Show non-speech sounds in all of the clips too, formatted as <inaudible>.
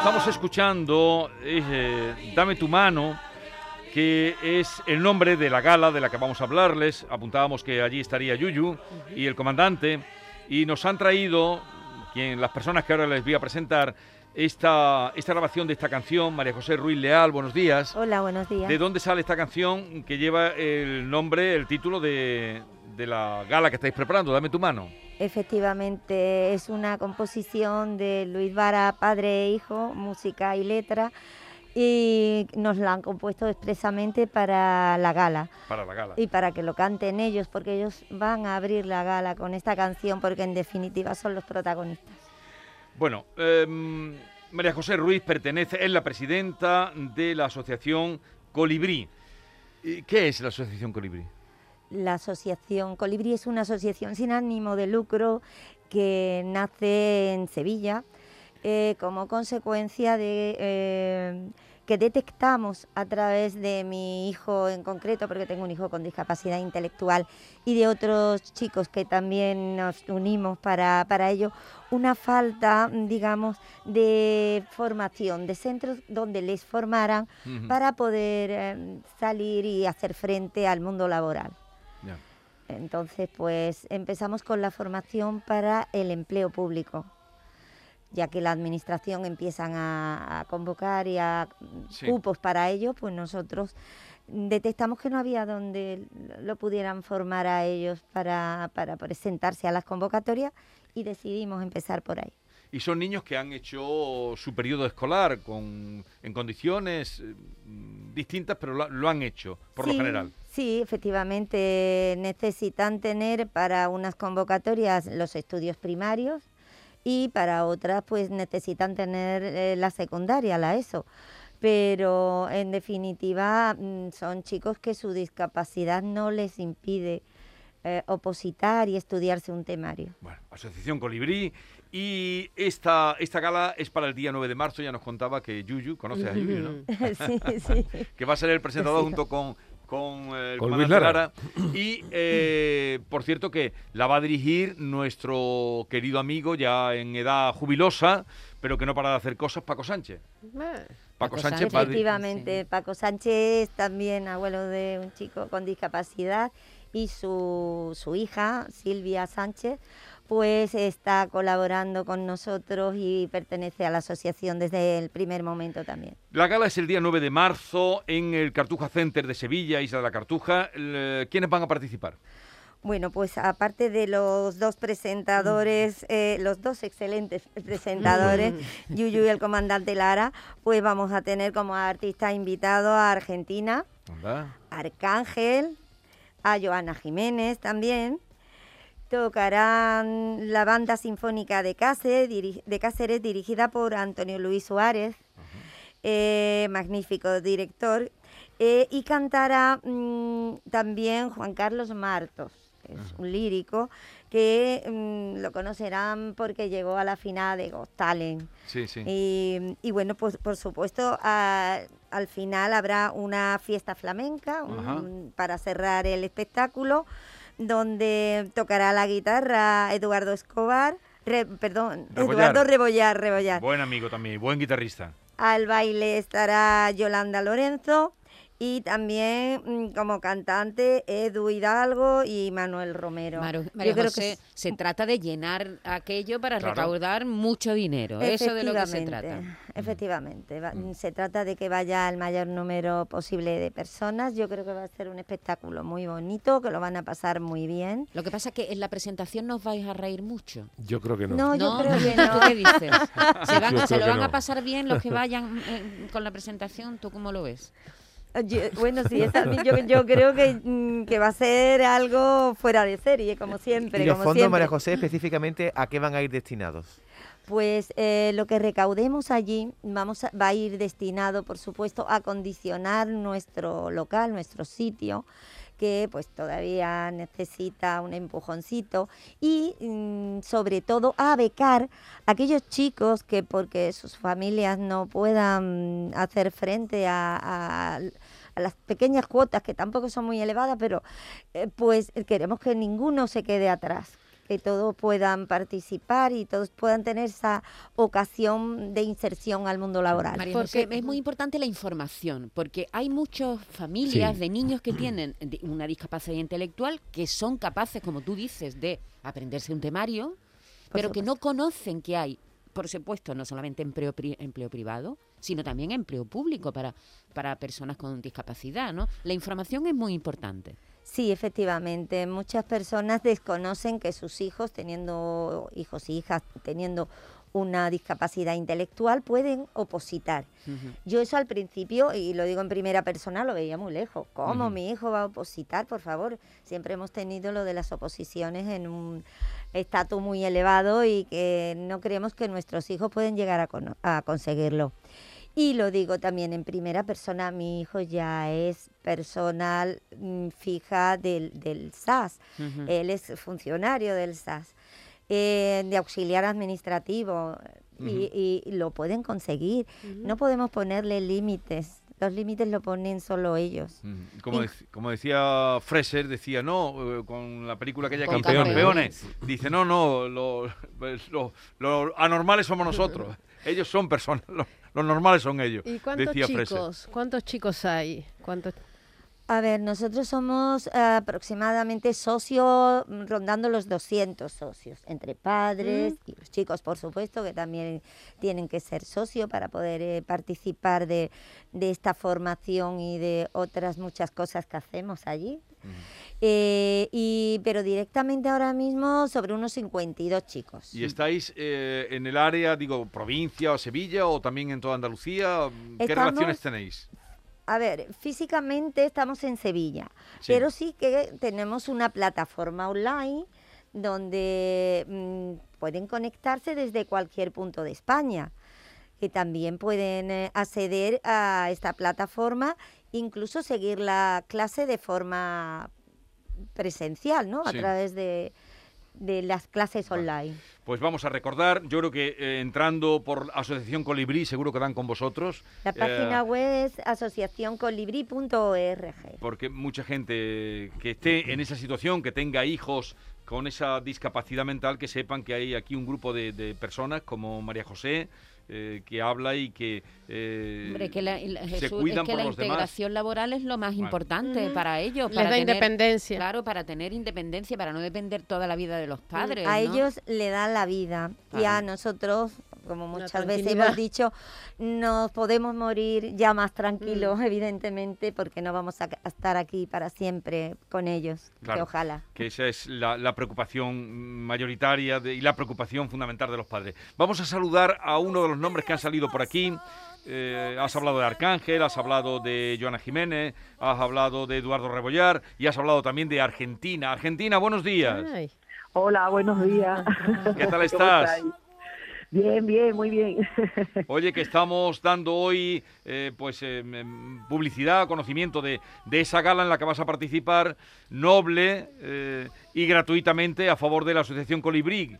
estamos escuchando es eh, Dame tu mano, que es el nombre de la gala de la que vamos a hablarles. Apuntábamos que allí estaría Yuyu y el comandante, y nos han traído, quien, las personas que ahora les voy a presentar, esta, esta grabación de esta canción, María José Ruiz Leal, buenos días. Hola, buenos días. ¿De dónde sale esta canción que lleva el nombre, el título de, de la gala que estáis preparando? Dame tu mano. Efectivamente, es una composición de Luis Vara, padre e hijo, música y letra, y nos la han compuesto expresamente para la gala. Para la gala. Y para que lo canten ellos, porque ellos van a abrir la gala con esta canción, porque en definitiva son los protagonistas. Bueno, em, María José Ruiz pertenece, es la presidenta de la asociación Colibrí. ¿Qué es la asociación Colibrí? La asociación Colibrí es una asociación sin ánimo de lucro que nace en Sevilla eh, como consecuencia de eh, que detectamos a través de mi hijo en concreto, porque tengo un hijo con discapacidad intelectual, y de otros chicos que también nos unimos para, para ello, una falta, digamos, de formación, de centros donde les formaran para poder eh, salir y hacer frente al mundo laboral. Entonces, pues empezamos con la formación para el empleo público, ya que la administración empiezan a, a convocar y a Sí. cupos para ello, pues nosotros detectamos que no había donde lo pudieran formar a ellos para, para presentarse a las convocatorias y decidimos empezar por ahí. Y son niños que han hecho su periodo escolar con, en condiciones eh, distintas, pero lo, lo han hecho, por lo general. Sí, efectivamente necesitan tener para unas convocatorias los estudios primarios y para otras pues necesitan tener eh, la secundaria, la ESO. Pero en definitiva mm, son chicos que su discapacidad no les impide eh, opositar y estudiarse un temario. Bueno, Asociación Colibrí. Y esta, esta gala es para el día 9 de marzo. Ya nos contaba que Yuyu, conoces a Yuyu, ¿no? <laughs> sí, sí. <laughs> que va a ser el presentador Sí. junto con, con eh, el Con Luis Lara. Lara. Y, eh, por cierto, que la va a dirigir nuestro querido amigo, ya en edad jubilosa, pero que no para de hacer cosas, Paco Sánchez. Paco, Paco Sánchez, Sánchez. Efectivamente, Paco Sánchez también abuelo de un chico con discapacidad y su, su hija, Silvia Sánchez, pues está colaborando con nosotros y pertenece a la asociación desde el primer momento también. La gala es el día 9 de marzo en el Cartuja Center de Sevilla, Isla de la Cartuja. El, ¿Quiénes van a participar? Bueno, pues aparte de los dos presentadores, eh, los dos excelentes <laughs> presentadores, Yuyu y el comandante Lara, pues vamos a tener como artista invitado a Argentina. Arcángel, a Joana Jiménez también. Tocarán la banda sinfónica de Cáceres, de Cáceres dirigida por Antonio Luis Suárez, eh, magnífico director. eh, y cantará mm, también Juan Carlos Martos, que es un lírico que mm, lo conocerán porque llegó a la final de Got Talent. Sí, sí. Y, y bueno, pues por supuesto, a- al final habrá una fiesta flamenca un- para cerrar el espectáculo, donde tocará la guitarra Eduardo Escobar, re- perdón, Rebollar. Eduardo Rebollar, Rebollar. Buen amigo también, buen guitarrista. Al baile estará Yolanda Lorenzo y también mm, como cantante Edu Hidalgo y Manuel Romero. Maru- Yo María creo que se trata de llenar aquello para Claro. recaudar mucho dinero. Eso de lo que se trata. Efectivamente, va- Mm. se trata de que vaya el mayor número posible de personas. Yo creo que va a ser un espectáculo muy bonito, que lo van a pasar muy bien. Lo que pasa es que en la presentación nos vais a reír mucho. Yo creo que no. No, yo creo que ¿Tú no. qué dices? <laughs> ¿Se, van- lo van a pasar bien los que <laughs> vayan eh, con la presentación? ¿Tú cómo lo ves? Yo- bueno, sí, esa- yo, <laughs> yo creo que, mm, que va a ser algo fuera de serie, como siempre. Y los como fondos, siempre. María José, específicamente, ¿a qué van a ir destinados? Pues eh, lo que recaudemos allí vamos a- va a ir destinado, por supuesto, a condicionar nuestro local, nuestro sitio, que pues todavía necesita un empujoncito y mm, sobre todo a becar a aquellos chicos que porque sus familias no puedan hacer frente a las pequeñas cuotas que tampoco son muy elevadas, pero eh, pues queremos que ninguno se quede atrás que todos puedan participar y todos puedan tener esa ocasión de inserción al mundo laboral. María Porque- José, es muy importante la información, porque hay muchas familias Sí. de niños que tienen di- una discapacidad intelectual que son capaces, como tú dices, de aprenderse un temario, pero que no conocen que hay, por supuesto, no solamente empleo, pri- empleo privado, sino también empleo público para, para personas con discapacidad, ¿no? La información es muy importante. Sí, efectivamente. Muchas personas desconocen que sus hijos, teniendo hijos e hijas, teniendo una discapacidad intelectual, pueden opositar. Yo eso al principio, y lo digo en primera persona, lo veía muy lejos. ¿Cómo mi hijo va a opositar? Por favor, siempre hemos tenido lo de las oposiciones en un estatus muy elevado y que no creemos que nuestros hijos pueden llegar a, cono- a conseguirlo. Y lo digo también en primera persona, mi hijo ya es personal mm, fija del, del SAS, él es funcionario del SAS, eh, de auxiliar administrativo, y, y lo pueden conseguir. No podemos ponerle límites, los límites lo ponen solo ellos. Como, como decía Fraser, decía, no, eh, con la película aquella Con Campeones. Campeones. Dice, no, no, lo- pues, lo- los anormales somos nosotros. <laughs> ellos son personas, los, los normales son ellos. ¿Y cuántos decía chicos? ¿Cuántos chicos hay? ¿Cuántos? A ver, nosotros somos eh, aproximadamente socios, mm, rondando los 200 socios, entre padres y los chicos, por supuesto, que también tienen que ser socios para poder eh, participar de, de esta formación y de otras muchas cosas que hacemos allí. Eh, y, pero directamente ahora mismo sobre unos 52 chicos. ¿Y estáis eh, en el área, digo, provincia o Sevilla o también en toda Andalucía? ¿Qué Estamos- relaciones tenéis? A ver, físicamente estamos en Sevilla, Sí. pero sí que tenemos una plataforma online donde mm, pueden conectarse desde cualquier punto de España, que también pueden eh, acceder a esta plataforma, incluso seguir la clase de forma presencial, ¿no? A Sí. través de, de las clases online. Pues vamos a recordar, yo creo que eh, entrando por Asociación Colibrí seguro que dan con vosotros. La eh, página web es asociacioncolibri.org. porque mucha gente que esté en esa situación, que tenga hijos con esa discapacidad mental, que sepan que hay aquí un grupo de, de personas como María José, eh, que habla y que, eh, Hombre, que la, la- se Jesús, cuidan es que por la los demás. integración laboral es lo más Bueno. importante para ellos. Les para da tener- independencia. Claro, para tener independencia, para no depender toda la vida de los padres. A ¿no? ellos le dan la vida y a nosotros, como muchas veces hemos dicho, nos podemos morir ya más tranquilos, <laughs> evidentemente, porque no vamos a, a estar aquí para siempre con ellos, que ojalá. que esa es la, la preocupación mayoritaria de- y la preocupación fundamental de los padres. Vamos a saludar a uno de los nombres que han salido por aquí. Eh, has hablado de Arcángel, has hablado de Joana Jiménez, has hablado de Eduardo Rebollar y has hablado también de Argentina. Argentina, buenos días. Ay, Hola, buenos días. ¿Qué tal <laughs> ¿Cómo estás? Bien, bien, muy bien. <laughs> Oye, que estamos dando hoy eh, pues eh, em, publicidad, conocimiento de, de esa gala en la que vas a participar, noble eh, y gratuitamente a favor de la Asociación Colibrí.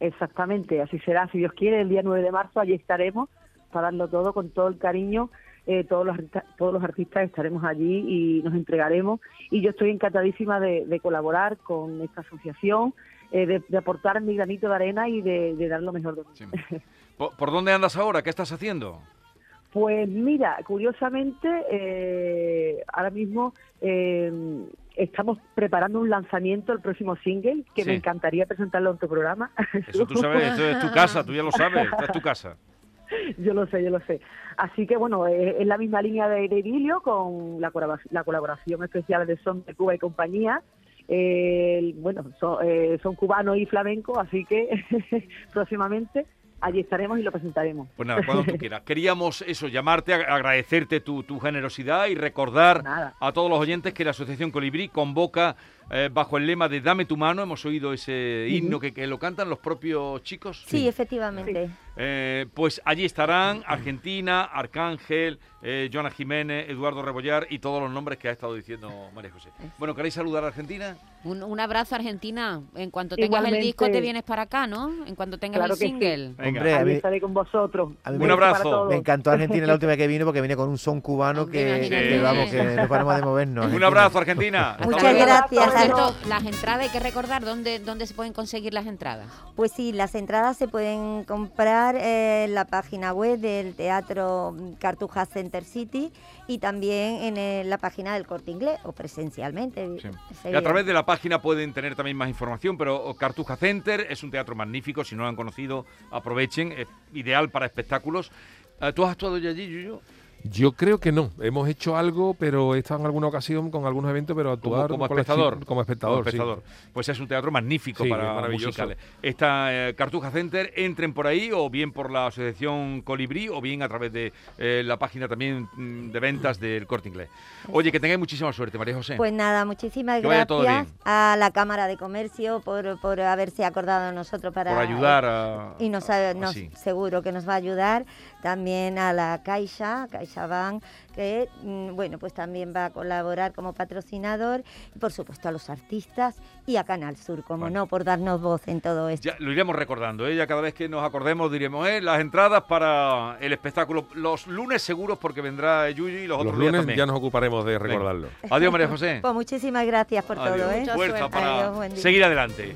Exactamente, así será. Si Dios quiere, el día 9 de marzo allí estaremos para darlo todo con todo el cariño. Eh, todos, los, artistas- todos los artistas estaremos allí y nos entregaremos. Y yo estoy encantadísima de, de colaborar con esta asociación, eh, de, de aportar mi granito de arena y de, de dar lo mejor de mí. Sí. ¿Por, por dónde andas ahora? ¿Qué estás haciendo? Pues mira, curiosamente, eh, ahora mismo eh, estamos preparando un lanzamiento, el próximo single, que Sí. me encantaría presentarlo en tu programa. <laughs> Eso tú sabes, esto es tu casa, tú ya lo sabes, esta es tu casa. <laughs> yo lo sé, yo lo sé. Así que bueno, eh, es la misma línea de, de Idilio con la, la colaboración especial de Son de Cuba y compañía. Eh, bueno, son, eh, son cubanos y flamenco, así que <laughs> próximamente allí estaremos y lo presentaremos. Pues nada, cuando tú <laughs> quieras. Queríamos eso, llamarte, ag- agradecerte tu, tu generosidad y recordar Nada. a todos los oyentes que la Asociación Colibrí convoca eh, bajo el lema de Dame tu mano. Hemos oído ese himno que, que lo cantan los propios chicos. Sí, efectivamente. Eh, pues allí estarán Argentina, Arcángel, eh, Joana Jiménez, Eduardo Rebollar y todos los nombres que ha estado diciendo María José. Bueno, ¿queréis saludar a Argentina? Un, un abrazo, Argentina. En cuanto tengas el disco, te vienes para acá, ¿no? En cuanto tengas Claro el que sí. single. Venga. Hombre, a mí, estaré con vosotros. a mí Un me- abrazo. me encantó Argentina la última que vino porque vine con un son cubano que, imagínate. que, vamos, que no paramos de movernos. Un Argentina. abrazo, Argentina. Muchas gracias. las- cierto, las entradas hay que recordar dónde, dónde se pueden conseguir las entradas. Pues sí, las entradas se pueden comprar eh, en la página web del Teatro Cartuja Center City y también en eh, la página del Corte Inglés o presencialmente. Sí. Y a través de la página pueden tener también más información, pero Cartuja Center es un teatro magnífico, si no lo han conocido, aprovechen, es ideal para espectáculos. Eh, ¿Tú has actuado ya allí, Yuyu? Yo creo que no. Hemos hecho algo, pero he estado en alguna ocasión con algunos eventos, pero Como, actuar como espectador. Como espectador, Como sí. espectador. Pues es un teatro magnífico Sí, para es maravilloso. musicales. Está eh, Cartuja Center, entren por ahí, o bien por la asociación Colibrí, o bien a través de eh, la página también mm, de ventas del Corte Inglés. Oye, que tengáis muchísima suerte, María José. Pues nada, muchísimas Que vaya todo gracias bien. a la Cámara de Comercio por, por haberse acordado de nosotros para por ayudar a... y nos, ha- nos- seguro que nos va a ayudar también a la Caixa, CaixaBank, que mm, bueno, pues también va a colaborar como patrocinador y por supuesto a los artistas y a Canal Sur, como no, por darnos voz en todo esto. Ya lo iremos recordando, ¿eh? ya cada vez que nos acordemos diremos, ¿eh? las entradas para el espectáculo, los lunes seguros porque vendrá Yuyu y los, Los otros días lunes también. ya nos ocuparemos de recordarlo. Adiós María José. Pues muchísimas gracias por Adiós. todo, ¿eh? Fuerza suerte. para Adiós, seguir adelante.